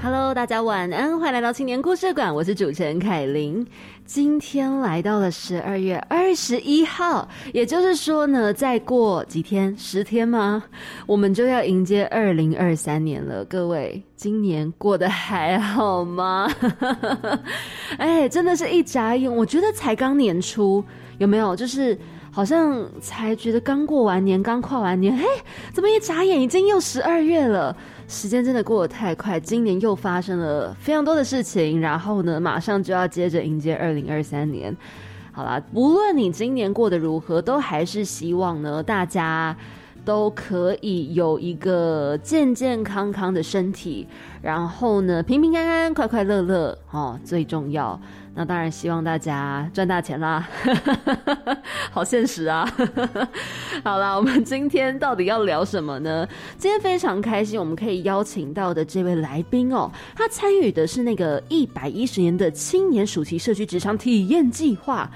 Hello，大家晚安，欢迎来到青年故事馆，我是主持人凯琳。今天来到了十二月二十一号，也就是说呢，再过几天，十天吗？我们就要迎接二零二三年了。各位，今年过得还好吗？哎，真的是一眨眼，我觉得才刚年初，有没有？就是好像才觉得刚过完年，刚跨完年，嘿，怎么一眨眼已经又十二月了？时间真的过得太快，今年又发生了非常多的事情，然后呢，马上就要接着迎接二零二三年。好啦，不论你今年过得如何，都还是希望呢，大家都可以有一个健健康康的身体，然后呢，平平安安、快快乐乐哦，最重要。那当然希望大家赚大钱啦，好现实啊！好啦，我们今天到底要聊什么呢？今天非常开心，我们可以邀请到的这位来宾哦，他参与的是那个一百一十年的青年暑期社区职场体验计划。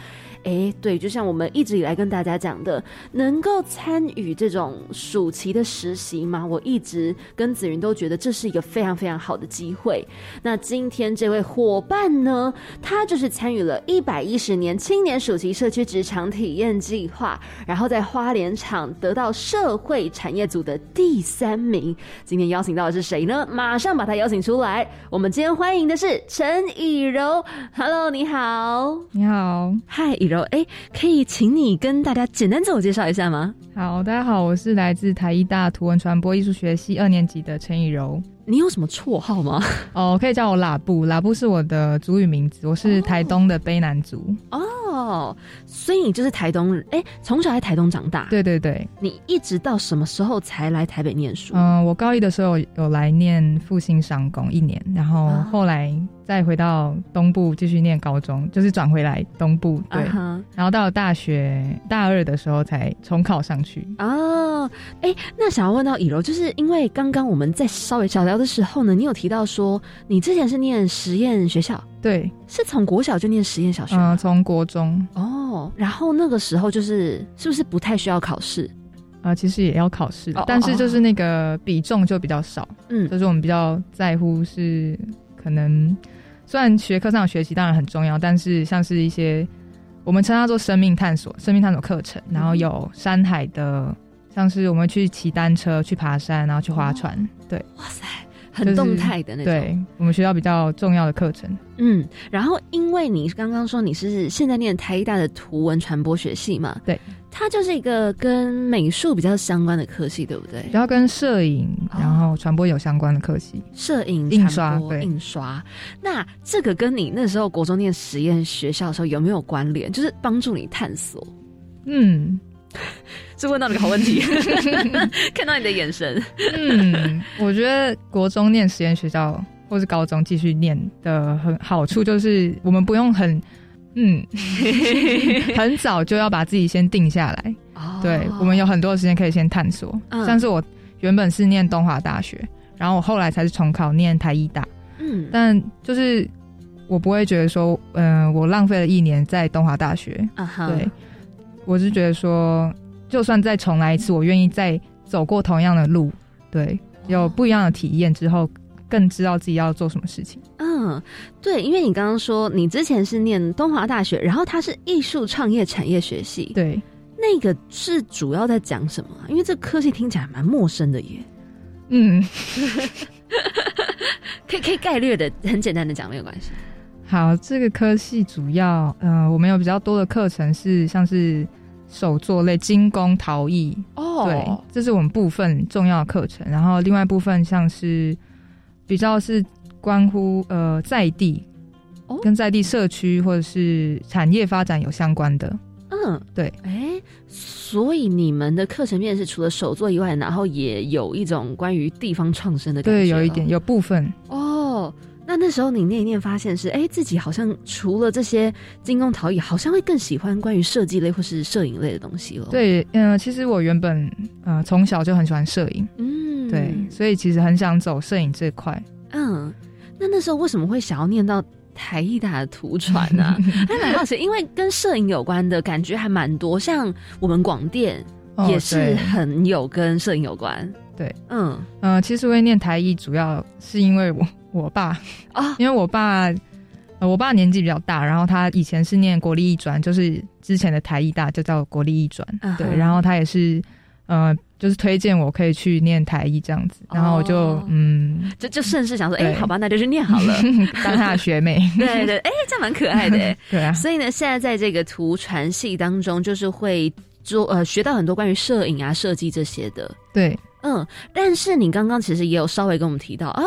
哎，对，就像我们一直以来跟大家讲的，能够参与这种暑期的实习嘛，我一直跟子云都觉得这是一个非常非常好的机会。那今天这位伙伴呢，他就是参与了一百一十年青年暑期社区职场体验计划，然后在花莲场得到社会产业组的第三名。今天邀请到的是谁呢？马上把他邀请出来。我们今天欢迎的是陈以柔。Hello，你好，你好，嗨，以。哎，可以请你跟大家简单自我介绍一下吗？好，大家好，我是来自台艺大图文传播艺术学系二年级的陈以柔。你有什么绰号吗？哦，可以叫我喇布，喇布是我的族语名字。我是台东的卑南族。哦，所以你就是台东人。哎，从小在台东长大。对对对。你一直到什么时候才来台北念书？嗯，我高一的时候有来念复兴商工一年，然后后来再回到东部继续念高中，就是转回来东部。对。然后到了大学大二的时候才重考上去。哦，哎，那想要问到以柔，就是因为刚刚我们在稍微小聊的时候呢，你有提到说你之前是念实验学校，对，是从国小就念实验小学，嗯，从国中哦，然后那个时候就是是不是不太需要考试啊？其实也要考试，但是就是那个比重就比较少，嗯，就是我们比较在乎是可能虽然学科上学习当然很重要，但是像是一些我们称它做生命探索、生命探索课程，然后有山海的。像是我们去骑单车、去爬山，然后去划船，对，哇塞，很动态的那种。对我们学校比较重要的课程。嗯，然后因为你刚刚说你是现在念台大的图文传播学系嘛，对，它就是一个跟美术比较相关的科系，对不对？然后跟摄影、然后传播有相关的科系，摄影、印刷、印刷。那这个跟你那时候国中念实验学校的时候有没有关联？就是帮助你探索？嗯。是问到了个好问题，看到你的眼神。嗯，我觉得国中念实验学校，或是高中继续念的很好处，就是我们不用很嗯很早就要把自己先定下来。对，我们有很多的时间可以先探索。像是我原本是念东华大学，然后我后来才是重考念台医大。嗯，但就是我不会觉得说，嗯，我浪费了一年在东华大学。啊对。我是觉得说，就算再重来一次，我愿意再走过同样的路，对，有不一样的体验之后，更知道自己要做什么事情。嗯，对，因为你刚刚说你之前是念东华大学，然后它是艺术创业产业学系，对，那个是主要在讲什么？因为这科系听起来蛮陌生的耶。嗯，可以可以概略的很简单的讲没有关系。好，这个科系主要，呃，我们有比较多的课程是像是手作类、精工、陶艺哦，对，这是我们部分重要的课程。然后另外部分像是比较是关乎呃在地，跟在地社区或者是产业发展有相关的。嗯，对。哎，所以你们的课程面是除了手作以外，然后也有一种关于地方创生的感觉，对，有一点，有部分。哦。那那时候你念一念，发现是哎，自己好像除了这些精工陶艺，好像会更喜欢关于设计类或是摄影类的东西了。对，嗯，其实我原本呃从小就很喜欢摄影，嗯，对，所以其实很想走摄影这块。嗯，那那时候为什么会想要念到台艺大的图传呢？还蛮好奇，因为跟摄影有关的感觉还蛮多，像我们广电也是很有跟摄影有关。对，嗯呃，其实会念台艺，主要是因为我我爸。啊，因为我爸，我爸年纪比较大，然后他以前是念国立艺专，就是之前的台艺大就叫国立艺专，对，然后他也是呃，就是推荐我可以去念台艺这样子，然后我就嗯，就就顺势想说，哎，好吧，那就去念好了，当他的学妹，对对，哎，这样蛮可爱的，对啊，所以呢，现在在这个图传系当中，就是会做呃，学到很多关于摄影啊、设计这些的，对。嗯，但是你刚刚其实也有稍微跟我们提到啊，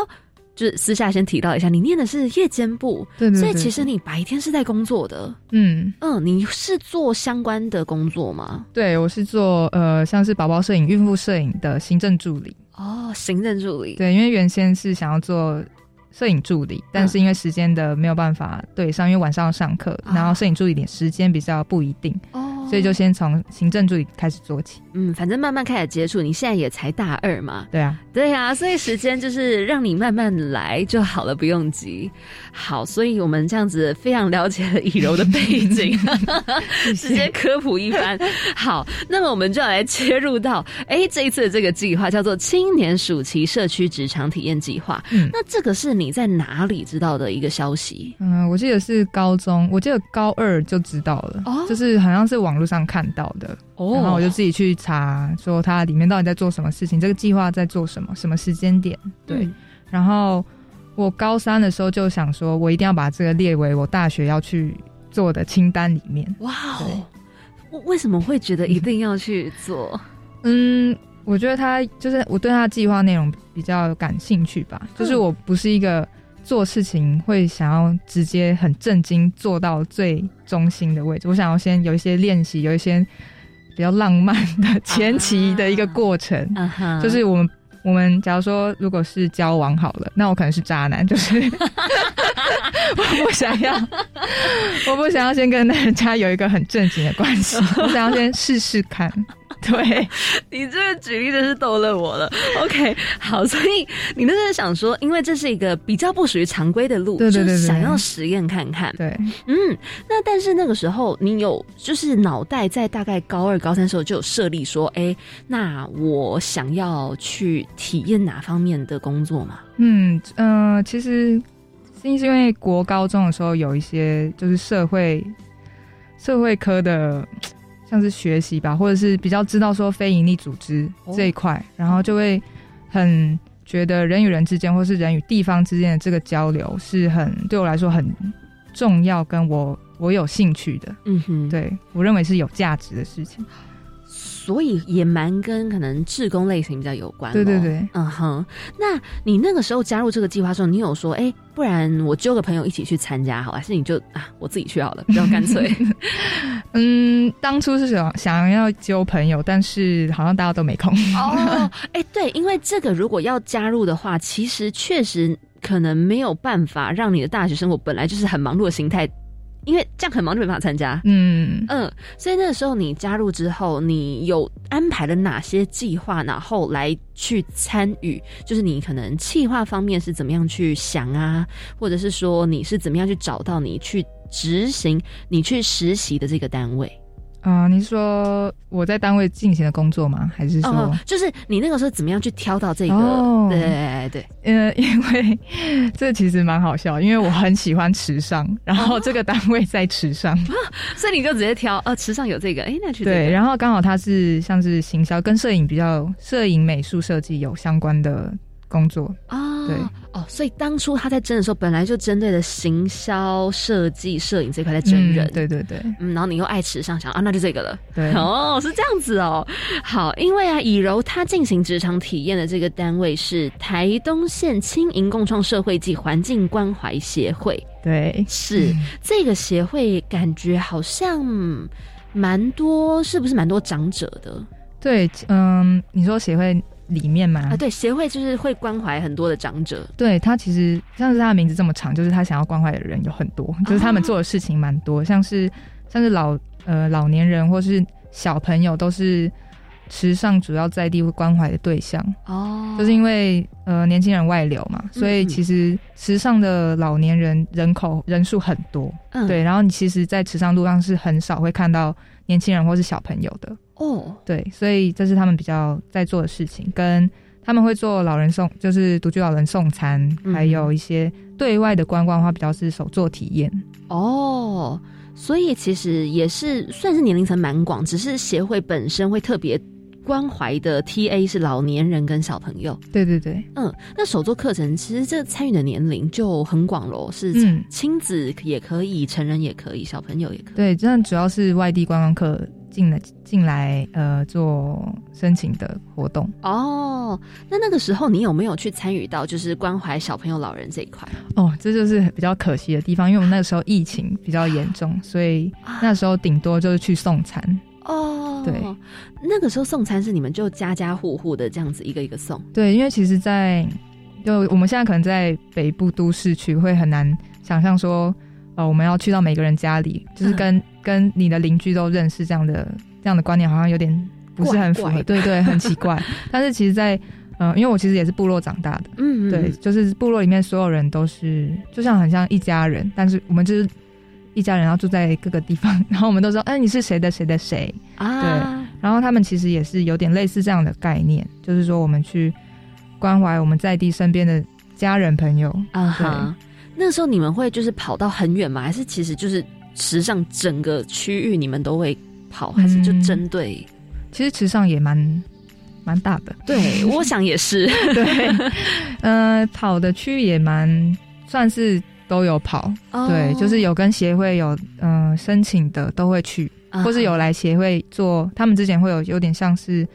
就是私下先提到一下，你念的是夜间部，对对，所以其实你白天是在工作的，嗯嗯，你是做相关的工作吗？对，我是做呃，像是宝宝摄影、孕妇摄影的行政助理。哦，行政助理。对，因为原先是想要做摄影助理，但是因为时间的没有办法对上，因为晚上要上课，然后摄影助理点时间比较不一定。哦。所以就先从行政助理开始做起。嗯，反正慢慢开始接触。你现在也才大二嘛。对啊，对啊，所以时间就是让你慢慢来就好了，不用急。好，所以我们这样子非常了解了以柔的背景，直接科普一番。好，那么我们就要来切入到，哎，这一次的这个计划叫做青年暑期社区职场体验计划。嗯，那这个是你在哪里知道的一个消息？嗯，我记得是高中，我记得高二就知道了。哦，就是好像是网。网络上看到的，然后我就自己去查，说它里面到底在做什么事情，这个计划在做什么，什么时间点？对。然后我高三的时候就想说，我一定要把这个列为我大学要去做的清单里面。哇哦！我为什么会觉得一定要去做？嗯，我觉得他就是我对他的计划内容比较感兴趣吧，就是我不是一个。做事情会想要直接很震惊做到最中心的位置，我想要先有一些练习，有一些比较浪漫的前期的一个过程。就是我们我们假如说如果是交往好了，那我可能是渣男，就是 我不想要，我不想要先跟人家有一个很正经的关系，我想要先试试看。对你这个举例真是逗乐我了。OK，好，所以你那是想说，因为这是一个比较不属于常规的路，对对对，想要实验看看。对，嗯，那但是那个时候你有就是脑袋在大概高二、高三时候就有设立说，哎，那我想要去体验哪方面的工作吗？嗯嗯，其实是因为国高中的时候有一些就是社会社会科的。像是学习吧，或者是比较知道说非营利组织这一块，然后就会很觉得人与人之间，或是人与地方之间的这个交流是很对我来说很重要，跟我我有兴趣的。嗯哼，对我认为是有价值的事情。所以也蛮跟可能志工类型比较有关。对对对，嗯哼。那你那个时候加入这个计划的时候，你有说，哎，不然我揪个朋友一起去参加，好，还是你就啊，我自己去好了，比较干脆。嗯，当初是想想要揪朋友，但是好像大家都没空。哦，哎，对，因为这个如果要加入的话，其实确实可能没有办法让你的大学生活本来就是很忙碌的心态。因为这样很忙就没办法参加，嗯嗯，所以那个时候你加入之后，你有安排了哪些计划，然后来去参与？就是你可能计划方面是怎么样去想啊，或者是说你是怎么样去找到你去执行、你去实习的这个单位？啊，你是说我在单位进行的工作吗？还是说，就是你那个时候怎么样去挑到这个？对对对，呃，因为这其实蛮好笑，因为我很喜欢池上，然后这个单位在池上，所以你就直接挑，呃，池上有这个，哎，那去对，然后刚好它是像是行销跟摄影比较，摄影美术设计有相关的。工作啊，对哦，所以当初他在争的时候，本来就针对的行销、设计、摄影这块在争人，对对对，嗯，然后你又爱时尚，想啊，那就这个了，对，哦，是这样子哦，好，因为啊，以柔他进行职场体验的这个单位是台东县轻盈共创社会暨环境关怀协会，对，是 这个协会，感觉好像蛮多，是不是蛮多长者的？对，嗯，你说协会。里面嘛。啊，对，协会就是会关怀很多的长者。对他其实像是他的名字这么长，就是他想要关怀的人有很多，就是他们做的事情蛮多，像是像是老呃老年人或是小朋友都是。池上主要在地会关怀的对象哦，就是因为呃年轻人外流嘛，所以其实池上的老年人人口人数很多，嗯对。然后你其实，在池上路上是很少会看到年轻人或是小朋友的哦，对。所以这是他们比较在做的事情，跟他们会做老人送，就是独居老人送餐，还有一些对外的观光的话，比较是手作体验哦。所以其实也是算是年龄层蛮广，只是协会本身会特别。关怀的 T A 是老年人跟小朋友，对对对，嗯，那手作课程其实这参与的年龄就很广喽，是亲子也可以，成人也可以，小朋友也可以。对，这样主要是外地观光客进来进来呃做申请的活动。哦，那那个时候你有没有去参与到就是关怀小朋友、老人这一块？哦，这就是比较可惜的地方，因为我们那个时候疫情比较严重，所以那时候顶多就是去送餐。哦，对，那个时候送餐是你们就家家户户的这样子一个一个送。对，因为其实，在就我们现在可能在北部都市区会很难想象说，呃，我们要去到每个人家里，就是跟跟你的邻居都认识这样的这样的观念，好像有点不是很符合，对对，很奇怪。但是其实，在呃，因为我其实也是部落长大的，嗯，对，就是部落里面所有人都是就像很像一家人，但是我们就是。一家人要住在各个地方，然后我们都说：“哎，你是谁的谁的谁？”啊，对。然后他们其实也是有点类似这样的概念，就是说我们去关怀我们在地身边的家人朋友啊。哈，那时候你们会就是跑到很远吗？还是其实就是池上整个区域你们都会跑，还是就针对？其实池上也蛮蛮大的，对，我想也是。对，呃，跑的区域也蛮算是。都有跑，对，就是有跟协会有嗯申请的都会去，或是有来协会做，他们之前会有有点像是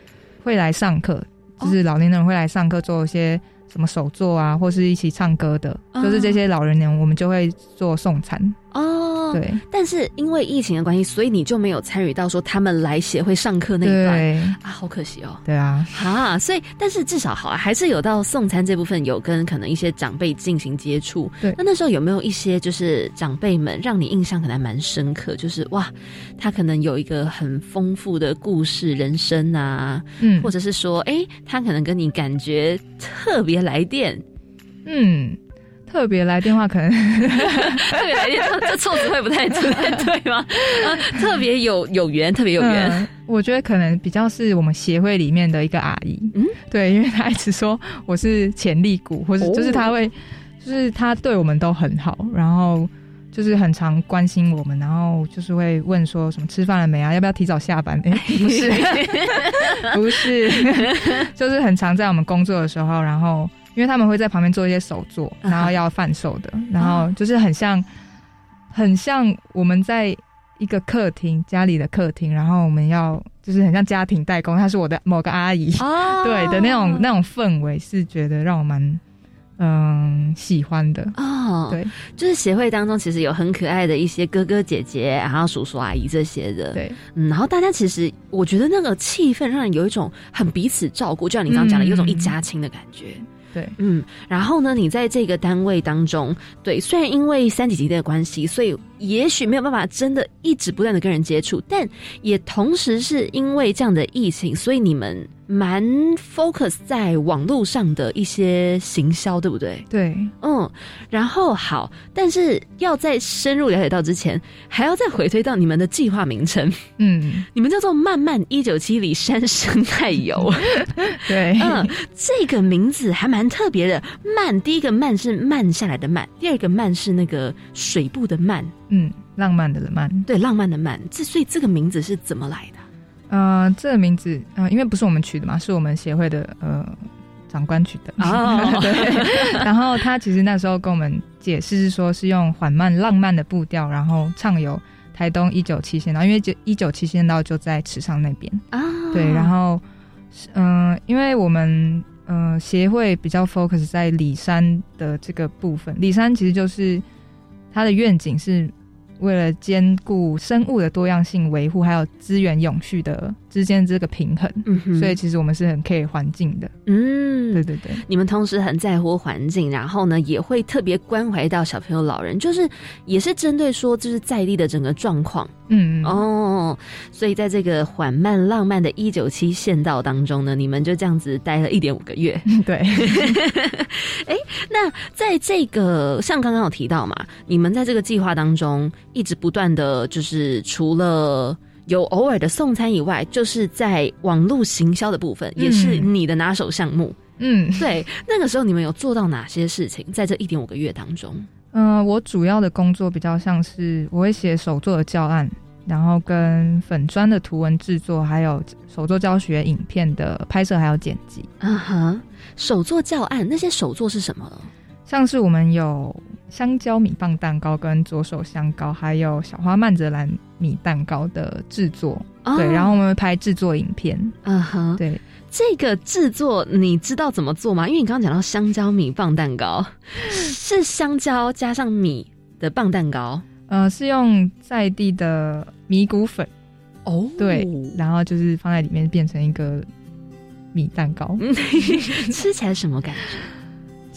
会来上课，就是老年人会来上课做一些什么手作啊，或是一起唱歌的，就是这些老人呢，我们就会做送餐哦。对，但是因为疫情的关系，所以你就没有参与到说他们来协会上课那一段啊，好可惜哦。对啊，啊，所以但是至少好，啊还是有到送餐这部分有跟可能一些长辈进行接触。对，那那时候有没有一些就是长辈们让你印象可能蛮深刻？就是哇，他可能有一个很丰富的故事人生啊，嗯，或者是说，哎，他可能跟你感觉特别来电，嗯。特别来电话可能 特别来电，这措辞会不太不太对吗？特别有有缘，特别有缘。我觉得可能比较是我们协会里面的一个阿姨，嗯，对，因为她一直说我是潜力股，或者就是她会，就是她对我们都很好，然后就是很常关心我们，然后就是会问说什么吃饭了没啊？要不要提早下班？哎，不是，不是，就是很常在我们工作的时候，然后。因为他们会在旁边做一些手作，然后要贩售的，然后就是很像，很像我们在一个客厅家里的客厅，然后我们要就是很像家庭代工，她是我的某个阿姨，对的那种那种氛围是觉得让我蛮嗯喜欢的。哦。对，就是协会当中其实有很可爱的一些哥哥姐姐，然后叔叔阿姨这些的，对，嗯，然后大家其实我觉得那个气氛让人有一种很彼此照顾，就像你刚刚讲的，有种一家亲的感觉。对，嗯，然后呢，你在这个单位当中，对，虽然因为三级级的关系，所以也许没有办法真的一直不断的跟人接触，但也同时是因为这样的疫情，所以你们。蛮 focus 在网络上的一些行销，对不对？对，嗯，然后好，但是要在深入了解到之前，还要再回推到你们的计划名称，嗯，你们叫做“漫漫一九七里山生态游”，对，嗯，这个名字还蛮特别的。慢，第一个慢是慢下来的慢，第二个慢是那个水部的慢，嗯，浪漫的慢，对，浪漫的慢。这所以这个名字是怎么来的？呃，这个名字呃，因为不是我们取的嘛，是我们协会的呃长官取的。哦，对。然后他其实那时候跟我们解释是说，是用缓慢浪漫的步调，然后畅游台东一九七线道，因为就一九七线道就在池上那边啊。对，然后嗯，因为我们呃协会比较 focus 在里山的这个部分，里山其实就是它的愿景是为了兼顾生物的多样性维护，还有资源永续的之间这个平衡，嗯哼所以其实我们是很 care 环境的。嗯，对对对，你们同时很在乎环境，然后呢，也会特别关怀到小朋友、老人，就是也是针对说就是在地的整个状况嗯，哦。所以在这个缓慢浪漫的一九七县道当中呢，你们就这样子待了一点五个月。对，那在这个像刚刚有提到嘛，你们在这个计划当中一直不断的就是除了。有偶尔的送餐以外，就是在网络行销的部分，也是你的拿手项目。嗯对，那个时候你们有做到哪些事情？在这一点五个月当中，嗯、我主要的工作比较像是我会写手作的教案，然后跟粉砖的图文制作，还有手作教学影片的拍摄还有剪辑。啊哈，手作教案那些手作是什么？像是我们有香蕉米棒蛋糕、跟左手香糕，还有小花曼泽兰米蛋糕的制作。哦对，然后我们会拍制作影片。嗯哼，对，这个制作你知道怎么做吗？因为你刚刚讲到香蕉米棒蛋糕，是香蕉加上米的棒蛋糕呃，是用在地的米谷粉，哦对然后就是放在里面变成一个米蛋糕。嗯 吃起来什么感觉？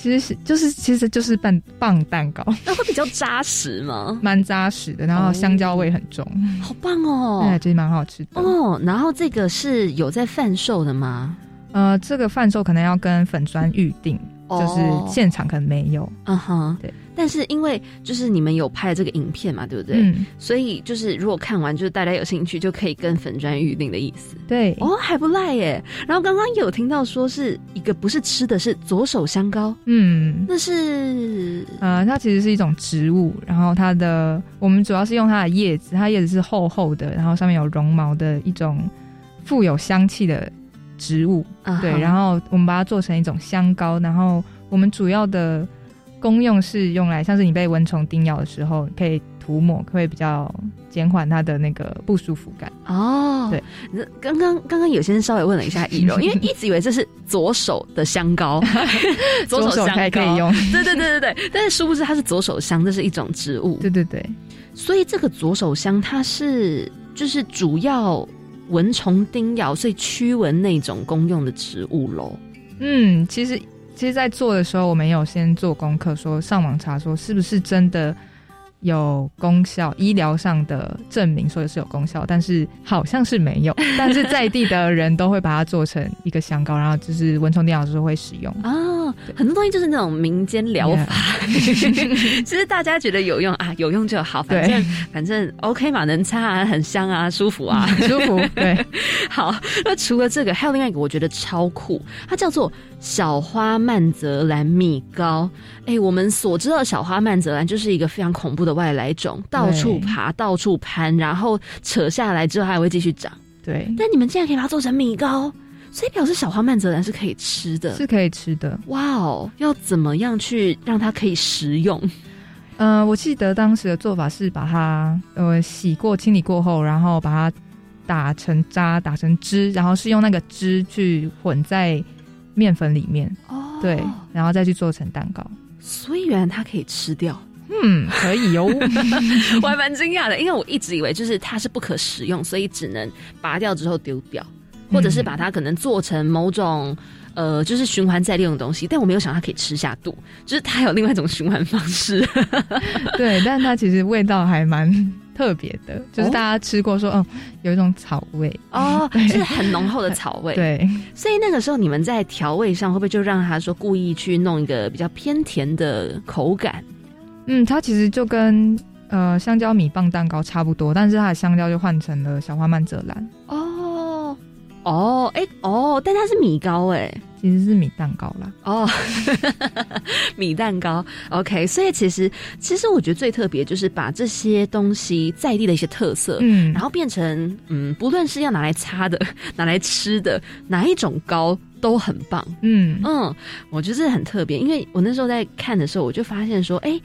其实是就是其实就是棒棒蛋糕，那会比较扎实吗？蛮扎实的，然后香蕉味很重，好棒哦 对，！其实蛮好吃的。哦，然后这个是有在贩售的吗？呃，这个贩售可能要跟粉砖预定，就是哦现场可能没有。嗯哼，对。但是因为就是你们有拍这个影片嘛，对不对？嗯，所以就是如果看完，就是大家有兴趣就可以跟粉砖预定的意思。对，哦，还不赖耶。然后刚刚有听到说是一个不是吃的，是左手香膏，嗯，那是呃，它其实是一种植物，然后它的我们主要是用它的叶子，它叶子是厚厚的，然后上面有绒毛的一种富有香气的植物。对，然后后我们把它做成一种香膏，然后我们主要的功用是用来，像是你被蚊虫叮咬的时候，可以涂抹，会比较减缓它的那个不舒服感。哦，对，那刚刚刚刚有先稍微问了一下易柔，因为 一直以为这是左手的香膏，左手香可以用。对对对对对，但是殊不知它是左手香，这是一种植物。对对对，所以这个左手香它是就是主要蚊虫叮咬，所以驱蚊那种功用的植物喽。嗯，其实其实，在做的时候，我们有先做功课，说上网查说是不是真的有功效，医疗上的证明说的是有功效，但是好像是没有。但是在地的人都会把它做成一个香膏，然后就是蚊虫叮咬的时候会使用。啊，很多东西就是那种民间疗法，其实大家觉得有用啊，有用就好，反正反正 OK 嘛，能擦啊，很香啊，舒服啊，舒服。对，好，那除了这个，还有另外一个我觉得超酷，它叫做小花曼泽兰蜜膏。哎，我们所知道的小花曼泽兰就是一个非常恐怖的外来种，到处爬，到处攀，然后扯下来之后还会继续长。对，但你们竟然可以把它做成蜜膏，所以表示小花曼泽兰是可以吃的。是可以吃的。哇哦，要怎么样去让它可以食用？呃，我记得当时的做法是把它呃洗过、清理过后，然后把它打成渣、打成汁，然后是用那个汁去混在面粉里面，哦对，然后再去做成蛋糕。所以原来它可以吃掉，嗯，可以哦。我还蛮惊讶的，因为我一直以为就是它是不可食用，所以只能拔掉之后丢掉，或者是把它可能做成某种。呃，就是循环再利用的东西，但我没有想到它可以吃下肚，就是它有另外一种循环方式。对，但它其实味道还蛮 特别的，就是大家吃过说，嗯，有一种草味哦，就是很浓厚的草味。，对，所以那个时候你们在调味上会不会就让他说故意去弄一个比较偏甜的口感？嗯，它其实就跟呃香蕉米棒蛋糕差不多，但是它的香蕉就换成了小花曼泽兰，哦哦，哎、哦，但它是米糕哎、其实是米蛋糕啦。哦，米蛋糕，OK，所以其实其实我觉得最特别就是把这些东西在地的一些特色，嗯，然后变成嗯，不论是要拿来擦的、拿来吃的，哪一种糕都很棒。嗯嗯，我觉得这很特别，因为我那时候在看的时候，我就发现说，哎、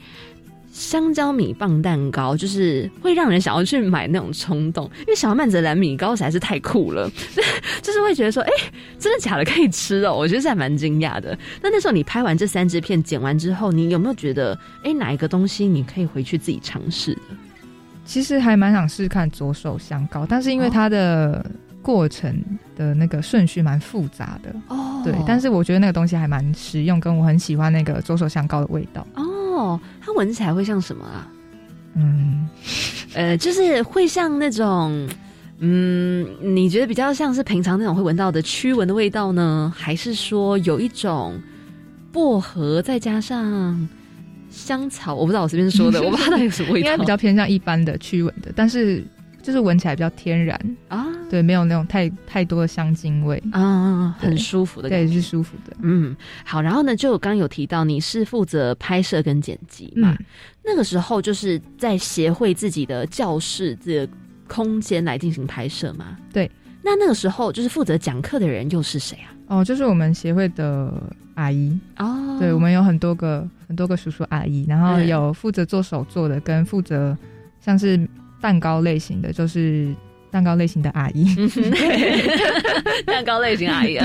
香蕉米棒蛋糕就是会让人想要去买那种冲动，因为小曼泽兰米糕实在是太酷了，就是会觉得说，哎、真的假的可以吃哦？我觉得是还蛮惊讶的。那那时候你拍完这三支片剪完之后，你有没有觉得，哎、哪一个东西你可以回去自己尝试的？其实还蛮想试看左手香膏，但是因为它的过程的那个顺序蛮复杂的哦，对，但是我觉得那个东西还蛮实用，跟我很喜欢那个左手香膏的味道。哦，它闻起来会像什么啊？嗯，呃，就是会像那种，嗯，你觉得比较像是平常那种会闻到的驱蚊的味道呢，还是说有一种薄荷再加上香草？我不知道我随便说的，我不知道它有什么味道，应该比较偏向一般的驱蚊的，但是就是闻起来比较天然。啊，对，没有那种太太多的香精味。啊，很舒服的，对，是舒服的。嗯，好，然后呢，就刚有提到你是负责拍摄跟剪辑嘛，那个时候就是在协会自己的教室的空间来进行拍摄嘛，对。那那个时候就是负责讲课的人又是谁啊？哦，就是我们协会的阿姨。哦，对，我们有很多个很多个叔叔阿姨，然后有负责做手作的，跟负责像是蛋糕类型的，就是蛋糕类型的阿姨，蛋糕类型阿姨。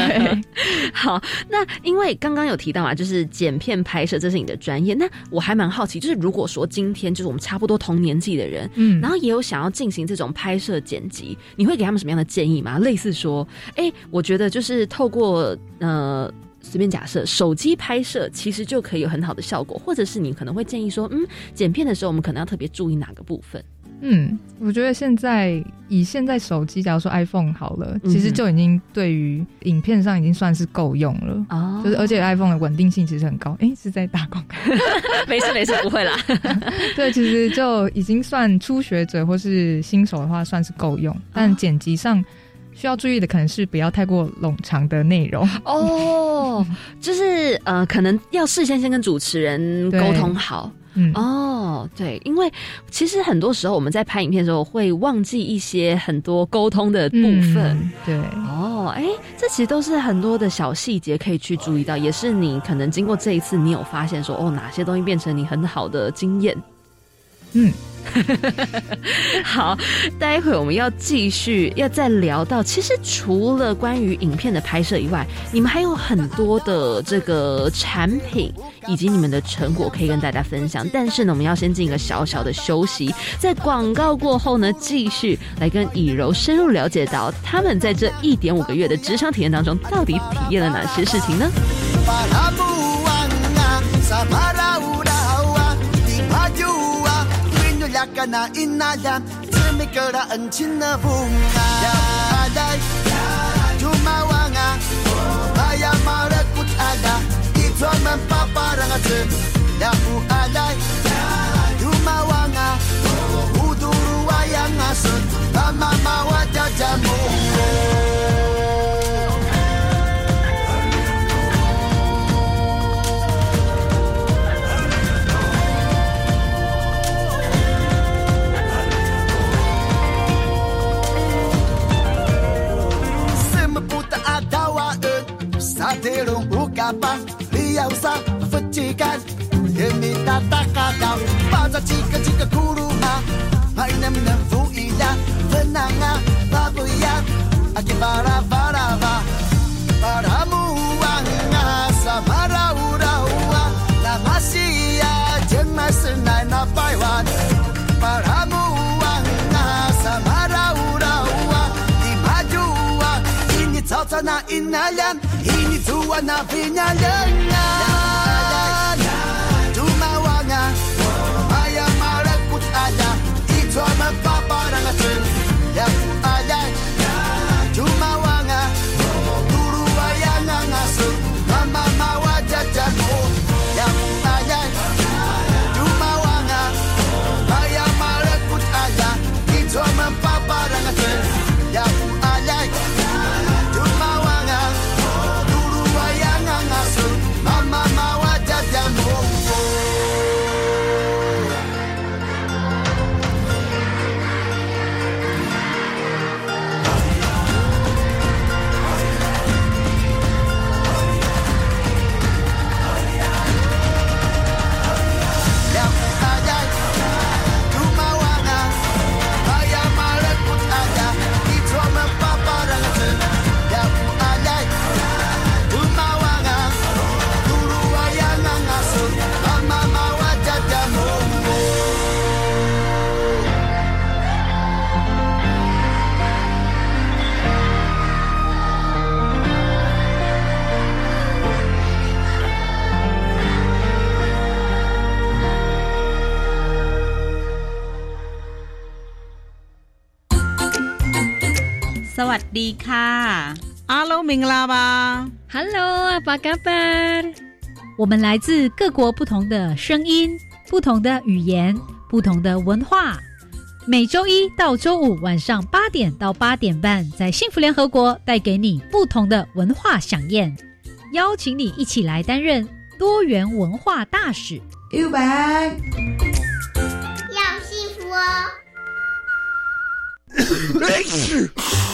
好，那因为刚刚有提到啊，就是剪片拍摄，这是你的专业。那我还蛮好奇，就是如果说今天就是我们差不多同年纪的人，嗯，然后也有想要进行这种拍摄剪辑，你会给他们什么样的建议吗？类似说，哎，我觉得就是透过呃，随便假设手机拍摄，其实就可以有很好的效果，或者是你可能会建议说，嗯，剪片的时候我们可能要特别注意哪个部分？嗯，我觉得现在以现在手机，假如说 iPhone 好了，其实就已经对于影片上已经算是够用了哦。就是而且 iPhone 的稳定性其实很高。哎，是在打广告？没事没事，不会啦。对，其实就已经算初学者或是新手的话，算是够用。但剪辑上需要注意的可能是不要太过冗长的内容哦。就是呃，可能要事先先跟主持人沟通好。嗯。哦，对，因为其实很多时候我们在拍影片的时候会忘记一些很多沟通的部分，对，哦，哎，这其实都是很多的小细节可以去注意到，也是你可能经过这一次，你有发现说，哦，哪些东西变成你很好的经验，嗯。好，待会我们要继续要再聊到，其实除了关于影片的拍摄以外，你们还有很多的这个产品以及你们的成果可以跟大家分享。但是呢，我们要先进一个小小的休息，在广告过后呢，继续来跟以柔深入了解到他们在这一点五个月的职场体验当中，到底体验了哪些事情呢呀个那伊那样，姊妹哥拉恩情那不难。呀来，杜妈旺啊，阿爷妈得苦阿达，伊专门怕怕人家说。呀来，杜妈旺啊，乌都罗呀阿孙，阿妈妈哇叫叫侬。Japán Liyausa, Fuchikan Yemita Takadao Baza Chika Chika Kuruma Mainem Nafu Ida Venanga Babuya Akibara Barava Paramuanga Samara Uraua Namasia Jemasin Naina Paiwan Paramuanga Samara Uraua Di Majua Ini Tautana Inayan wanna be alone now. Do my wanna. I It's all my. hello 明拉吧？Hello 阿巴嘎巴我们来自各国不同的声音不同的语言不同的文化。每周一到周五晚上八点到八点半在幸福联合国带给你不同的文化飨宴。邀请你一起来担任多元文化大使。要幸福哦。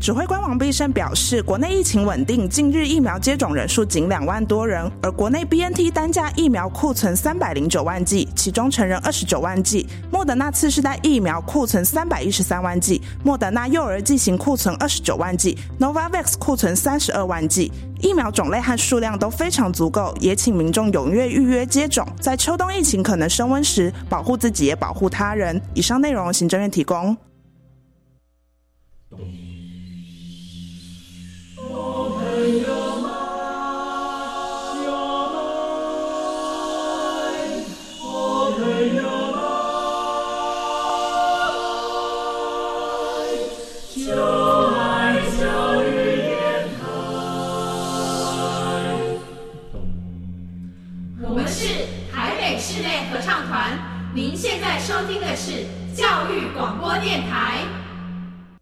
指挥官王必胜表示，国内疫情稳定，近日疫苗接种人数仅两万多人，而国内 BNT 单价疫苗库存三百零九万剂，其中成人二十九万剂，莫德纳次世代疫苗库存三百一十三万剂，莫德纳幼儿剂型库存二十九万剂，Novavax 库存三十二万剂，疫苗种类和数量都非常足够，也请民众踊跃预约接种，在秋冬疫情可能升温时，保护自己也保护他人。以上内容，行政院提供。收听的是教育广播电台。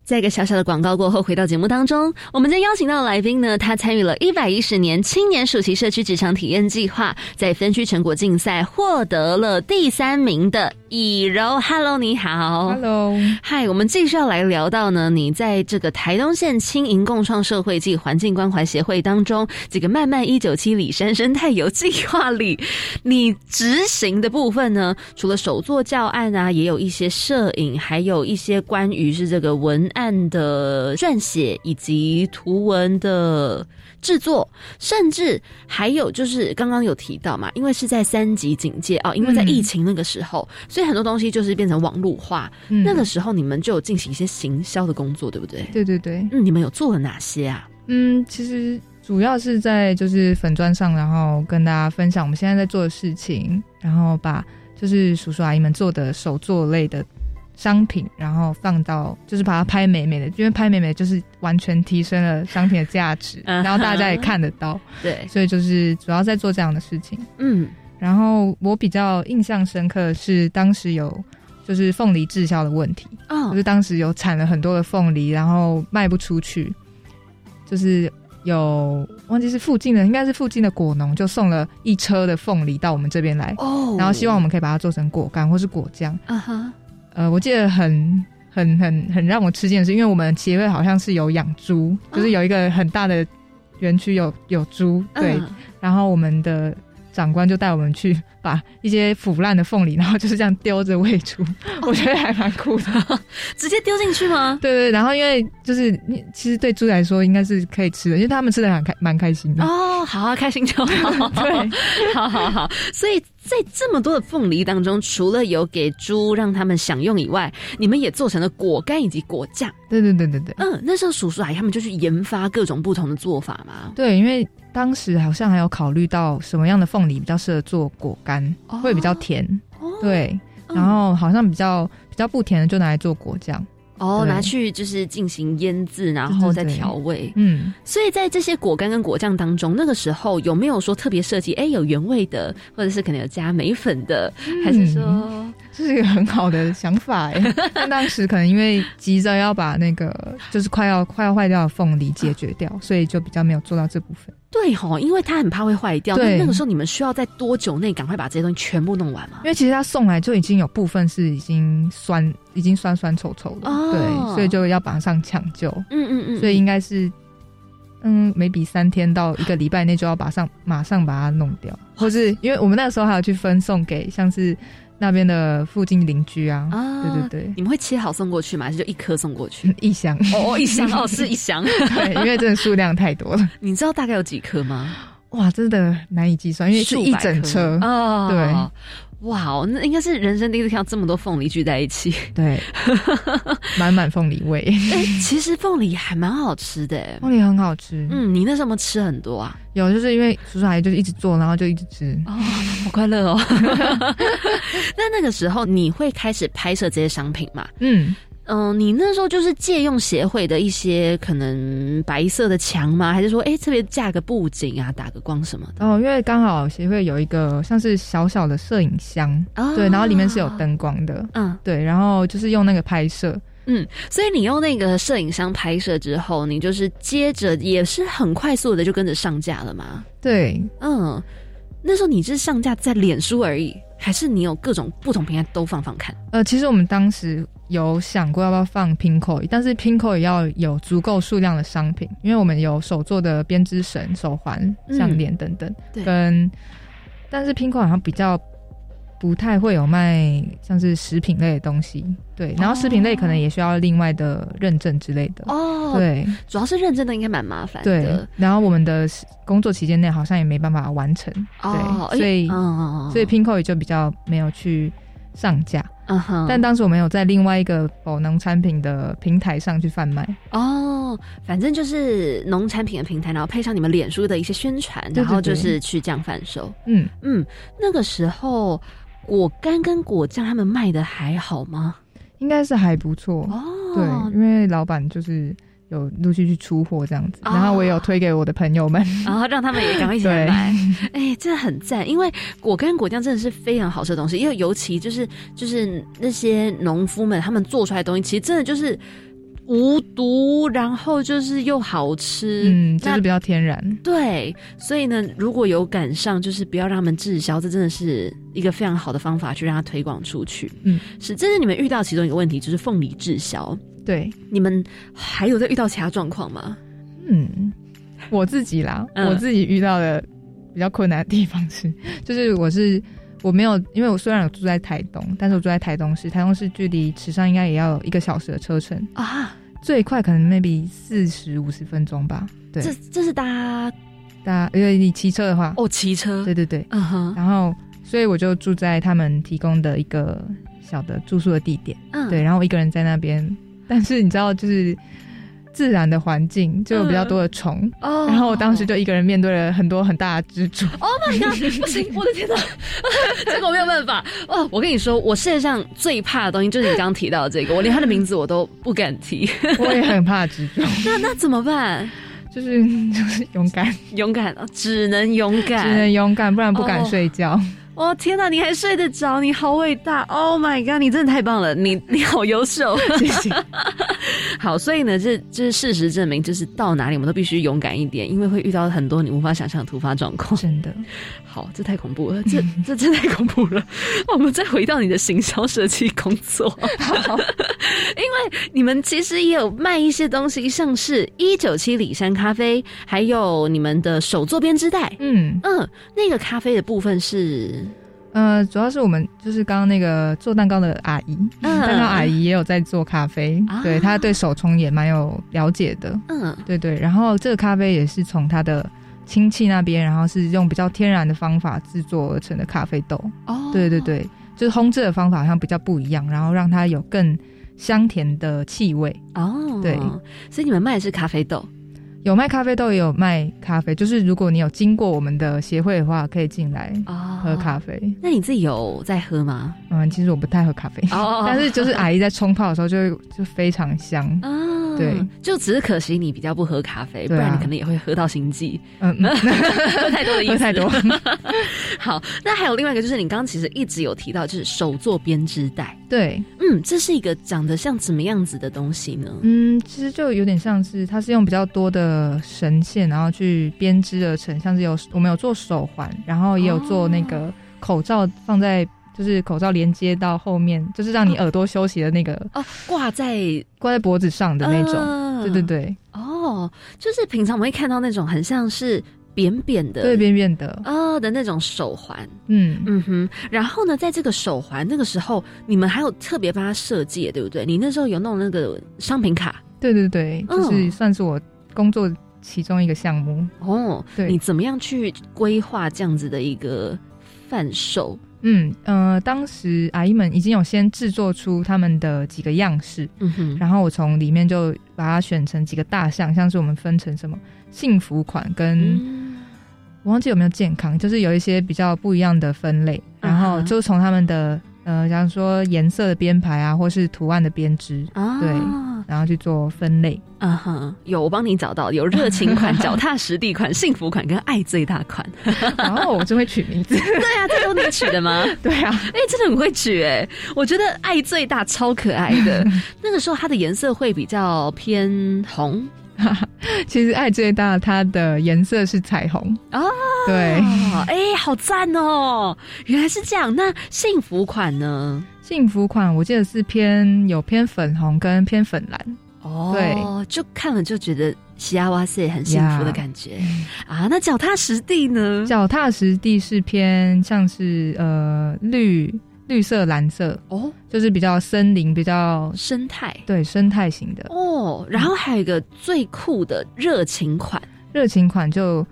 在一个小小的广告过后，回到节目当中，我们今天邀请到来宾呢，他参与了一百一十年青年暑期社区职场体验计划，在分区成果竞赛获得了第三名的以柔。Hello，你好。Hello，嗨，我们继续要来聊到呢，你在这个台东县轻盈共创社会暨环境关怀协会当中，这个慢慢一九七里山生态游计划里，你执行的部分呢，除了手作教案啊，也有一些摄影，还有一些关于是这个文案的撰写以及图文的制作，甚至还有就是刚刚有提到嘛，因为是在三级警戒哦，因为在疫情那个时候，所以很多东西就是变成网络化。嗯那个时候你们就有进行一些行销的工作，对不对？对对对，嗯，你们有做了哪些啊？嗯，其实主要是在就是粉砖上，然后跟大家分享我们现在在做的事情，然后把就是叔叔阿姨们做的手作类的商品，然后放到就是把它拍美美的，因为拍美美就是完全提升了商品的价值，然后大家也看得到，对，所以就是主要在做这样的事情。嗯然后我比较印象深刻的是当时有就是凤梨滞销的问题，哦。就是当时有产了很多的凤梨，然后卖不出去，就是有忘记是附近的，应该是附近的果农就送了一车的凤梨到我们这边来，哦。然后希望我们可以把它做成果干或是果酱。啊哈。呃，我记得很很很很让我吃惊的是，因为我们协会好像是有养猪，就是有一个很大的园区有有猪，对，嗯。然后我们的长官就带我们去把一些腐烂的凤梨，然后就是这样丢着喂猪，我觉得还蛮酷的。直接丢进去吗？对对，然后因为就是你其实对猪来说应该是可以吃的，因为他们吃的很开蛮开心的。哦，好啊，开心就好。对，好好好。所以在这么多的凤梨当中，除了有给猪让他们享用以外，你们也做成了果干以及果酱。对对对对对嗯，那时候叔叔阿姨他们就去研发各种不同的做法嘛。对，因为当时好像还有考虑到什么样的凤梨比较适合做果干，哦会比较甜。哦对，嗯然后好像比较比较不甜的就拿来做果酱。哦，拿去就是进行腌制，然后再对对对调味。嗯，所以在这些果干跟果酱当中，那个时候有没有说特别设计？哎，有原味的，或者是可能有加梅粉的，还是说这是一个很好的想法哎。但当时可能因为急着要把那个就是快要快要坏掉的凤梨解决掉，所以就比较没有做到这部分。对吼？因为他很怕会坏掉。那对那个时候你们需要在多久内赶快把这些东西全部弄完吗因？为其实他送来就已经有部分是已经酸，已经酸酸臭臭的，哦对，所以就要马上抢救，嗯嗯嗯，所以应该是。嗯，每比三天到一个礼拜内就要马上马上把它弄掉，或是因为我们那个时候还要去分送给像是那边的附近邻居啊，啊对对对，你们会切好送过去吗？还是就一颗送过去？一箱，哦哦，一箱哦，是一箱。对，因为真的数量太多了，你知道大概有几颗吗？哇，真的难以计算，因为是一整车，哦，对，哇哦，那应该是人生第一次看到这么多凤梨聚在一起。对，满满凤梨味，哎、其实凤梨还蛮好吃的哎。凤梨很好吃，嗯，你那时候有吃很多啊？有就是因为叔叔阿姨就是一直做，然后就一直吃，哦，好快乐哦。那那个时候你会开始拍摄这些商品吗？嗯，嗯、你那时候就是借用协会的一些可能白色的墙吗？还是说，哎、特别架个布景啊，打个光什么的？哦，因为刚好协会有一个像是小小的摄影箱，哦对，然后里面是有灯光的，嗯对，然后就是用那个拍摄，嗯，所以你用那个摄影箱拍摄之后，你就是接着也是很快速的就跟着上架了吗？对，嗯，那时候你是上架在脸书而已，还是你有各种不同平台都放放看？呃，其实我们当时有想过要不要放 Pinko，但是 Pinko 也要有足够数量的商品，因为我们有手做的编织绳、手环、嗯项链等等，嗯跟但是 Pinko 好像比较不太会有卖像是食品类的东西，对，然后食品类可能也需要另外的认证之类的，哦，，对主要是认证的应该蛮麻烦对的。，然后我们的工作期间内好像也没办法完成，哦，对，所以、所以 Pinko 也就比较没有去上架。嗯哼，但当时我们有在另外一个否农产品的平台上去贩卖，哦，反正就是农产品的平台，然后配上你们脸书的一些宣传，对对然后就是去这样贩售。嗯，嗯，那个时候果干跟果酱他们卖的还好吗？应该是还不错。哦，对，因为老板就是有陆续去出货这样子，哦然后我也有推给我的朋友们。然后 让他们也赶快一起来对买，哎、这很赞，因为果干果酱真的是非常好吃的东西，因为尤其就是就是那些农夫们他们做出来的东西，其实真的就是无毒，然后就是又好吃，嗯，就是比较天然。对，所以呢，如果有赶上，就是不要让他们滞销，这真的是一个非常好的方法，去让它推广出去。嗯，是，这是你们遇到其中一个问题，就是凤梨滞销。对，你们还有在遇到其他状况吗？嗯，我自己啦，嗯我自己遇到的比较困难的地方是，就是我是我没有，因为我虽然有住在台东，但是我住在台东市，台东市距离池上应该也要一个小时的车程，啊，最快可能 maybe 四十五十分钟吧。对，这这是搭搭因为你骑车的话，哦骑车，对对对，嗯哼，然后所以我就住在他们提供的一个小的住宿的地点，嗯，对，然后我一个人在那边，但是你知道就是。自然的环境就有比较多的虫，哦然后我当时就一个人面对了很多很大的蜘蛛。Oh my god，不行，我的天哪，这个我没有办法哦。我跟你说，我世界上最怕的东西就是你刚刚提到的这个，我连它的名字我都不敢提。我也很怕蜘蛛，那那怎么办？就是就是勇敢，勇敢，哦只能勇敢，只能勇敢，不然不敢哦睡觉。哦天哪，你还睡得着？你好伟大！Oh my god，你真的太棒了，你 你好优秀，谢谢。好，所以呢，这这是事实证明，就是到哪里我们都必须勇敢一点，因为会遇到很多你无法想象的突发状况。真的，好，这太恐怖了，这这真太恐怖了。我们再回到你的行销设计工作，因为你们其实也有卖一些东西，像是一九七里山咖啡，还有你们的手作编织袋。嗯嗯，那个咖啡的部分是呃，主要是我们就是刚刚那个做蛋糕的阿姨，嗯。蛋糕阿姨也有在做咖啡，啊。对她对手冲也蛮有了解的，嗯。对对。然后这个咖啡也是从她的亲戚那边，然后是用比较天然的方法制作而成的咖啡豆，哦。对对对，就是烘制的方法好像比较不一样，然后让它有更香甜的气味。哦，对，所以你们卖的是咖啡豆有卖咖啡豆，也有卖咖啡。就是如果你有经过我们的协会的话，可以进来哦喝咖啡。那你自己有在喝吗？嗯，其实我不太喝咖啡，哦 但是就是阿姨在冲泡的时候就会就非常香。啊，对，就只是可惜你比较不喝咖啡，不然你可能也会喝到心悸，嗯，嗯 喝太多的意思。喝太多。好，那还有另外一个，就是你刚刚其实一直有提到，就是手做编织袋。对，嗯，这是一个长得像怎么样子的东西呢？嗯，其实就有点像是它是用比较多的绳线，然后去编织而成，像是有我们有做手环，然后也有做那个口罩放在。就是口罩连接到后面，就是让你耳朵休息的那个哦，挂在挂在脖子上的那种。啊对对对，哦，就是平常我们会看到那种很像是扁扁的，对，扁扁的。哦，的那种手环，嗯嗯哼。然后呢，在这个手环那个时候，你们还有特别帮他设计，对不对？你那时候有弄那个商品卡对对对，嗯就是算是我工作其中一个项目。哦，对你怎么样去规划这样子的一个贩售？嗯呃，当时阿姨们已经有先制作出他们的几个样式，嗯哼，然后我从里面就把它选成几个大项，像是我们分成什么幸福款跟、嗯。我忘记有没有健康，就是有一些比较不一样的分类，然后就从他们的呃，假如说颜色的编排啊，或是图案的编织，啊，对然后去做分类。啊哈，有我帮你找到，有热情款、脚踏实地款、幸福款跟爱最大款。然后我就会取名字，对啊，这都你取的吗？对啊，哎、真的很会取哎、我觉得爱最大超可爱的。那个时候它的颜色会比较偏红 其实爱最大它的颜色是彩虹，哦。对，哎、好赞哦！原来是这样。那幸福款呢？幸福款我记得是偏有偏粉红跟偏粉蓝，哦，对，就看了就觉得喜亚哇塞很幸福的感觉啊。那脚踏实地呢？脚踏实地是偏像是呃绿绿色蓝色，哦，就是比较森林比较生态。对生态型的。哦，然后还有一个最酷的热情款。热情款就，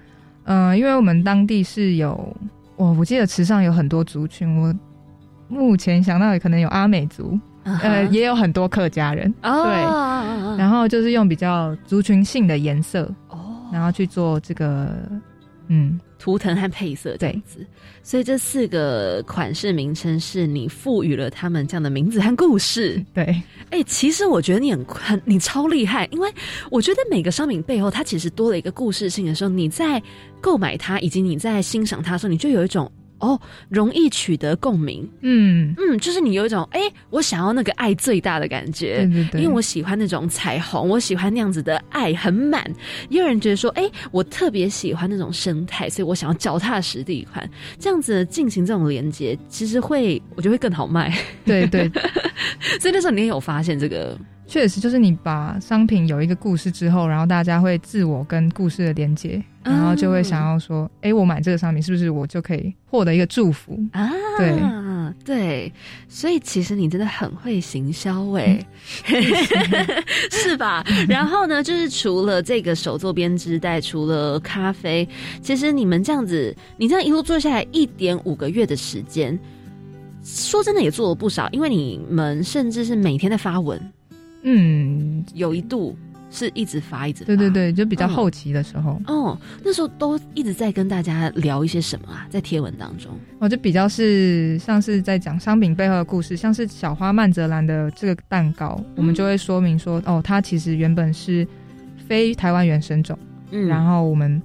呃，因为我们当地是有，我我记得池上有很多族群，我目前想到也可能有阿美族，呃，也有很多客家人，哦，对。然后就是用比较族群性的颜色，哦，然后去做这个，嗯，图腾和配色这样子，所以这四个款式名称是你赋予了他们这样的名字和故事。对，哎、其实我觉得你很很你超厉害，因为我觉得每个商品背后它其实多了一个故事性的时候，你在购买它以及你在欣赏它的时候，你就有一种哦容易取得共鸣。嗯，嗯，就是你有一种哎、我想要那个爱最大的感觉。对对对，因为我喜欢那种彩虹，我喜欢那样子的爱很满。也有人觉得说，哎、我特别喜欢那种生态，所以我想要脚踏实地款，这样子进行这种连接，其实会我觉得会更好卖。对对，所以那时候你也有发现这个，确实就是你把商品有一个故事之后，然后大家会自我跟故事的连接，然后就会想要说，哎、我买这个商品是不是我就可以获得一个祝福？啊，对对，所以其实你真的很会行销哎，是吧？然后呢，就是除了这个手作编织袋，除了咖啡，其实你们这样子，你这样一路做下来一点五个月的时间，说真的也做了不少，因为你们甚至是每天在发文，嗯，有一度是一直发一直发，对对对，就比较嗯。后期的时候，哦，那时候都一直在跟大家聊一些什么啊，在贴文当中。哦就比较是像是在讲商品背后的故事，像是小花曼泽兰的这个蛋糕，我们就会说明说，哦，它其实原本是非台湾原生种，嗯。然后我们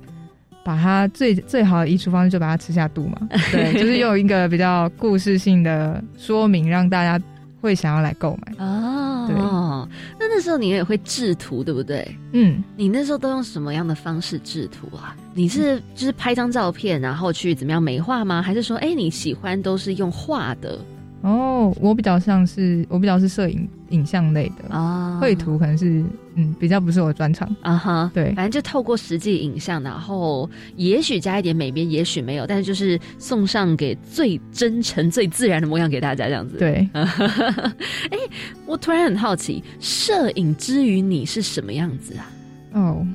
把它最最好的移除方式就把它吃下肚嘛，对，就是用一个比较故事性的说明，让大家会想要来购买。哦，对那那时候你也会制图，对不对？嗯，你那时候都用什么样的方式制图啊？你是就是拍张照片，然后去怎么样美化吗？还是说，哎，你喜欢都是用画的哦，我比较像是我比较是摄影影像类的，啊绘图可能是嗯比较不是我的专长。啊哈，对反正就透过实际影像，然后也许加一点美编，也许没有，但是就是送上给最真诚、最自然的模样给大家，这样子。对，哎，我突然很好奇，摄影之于你是什么样子啊？哦，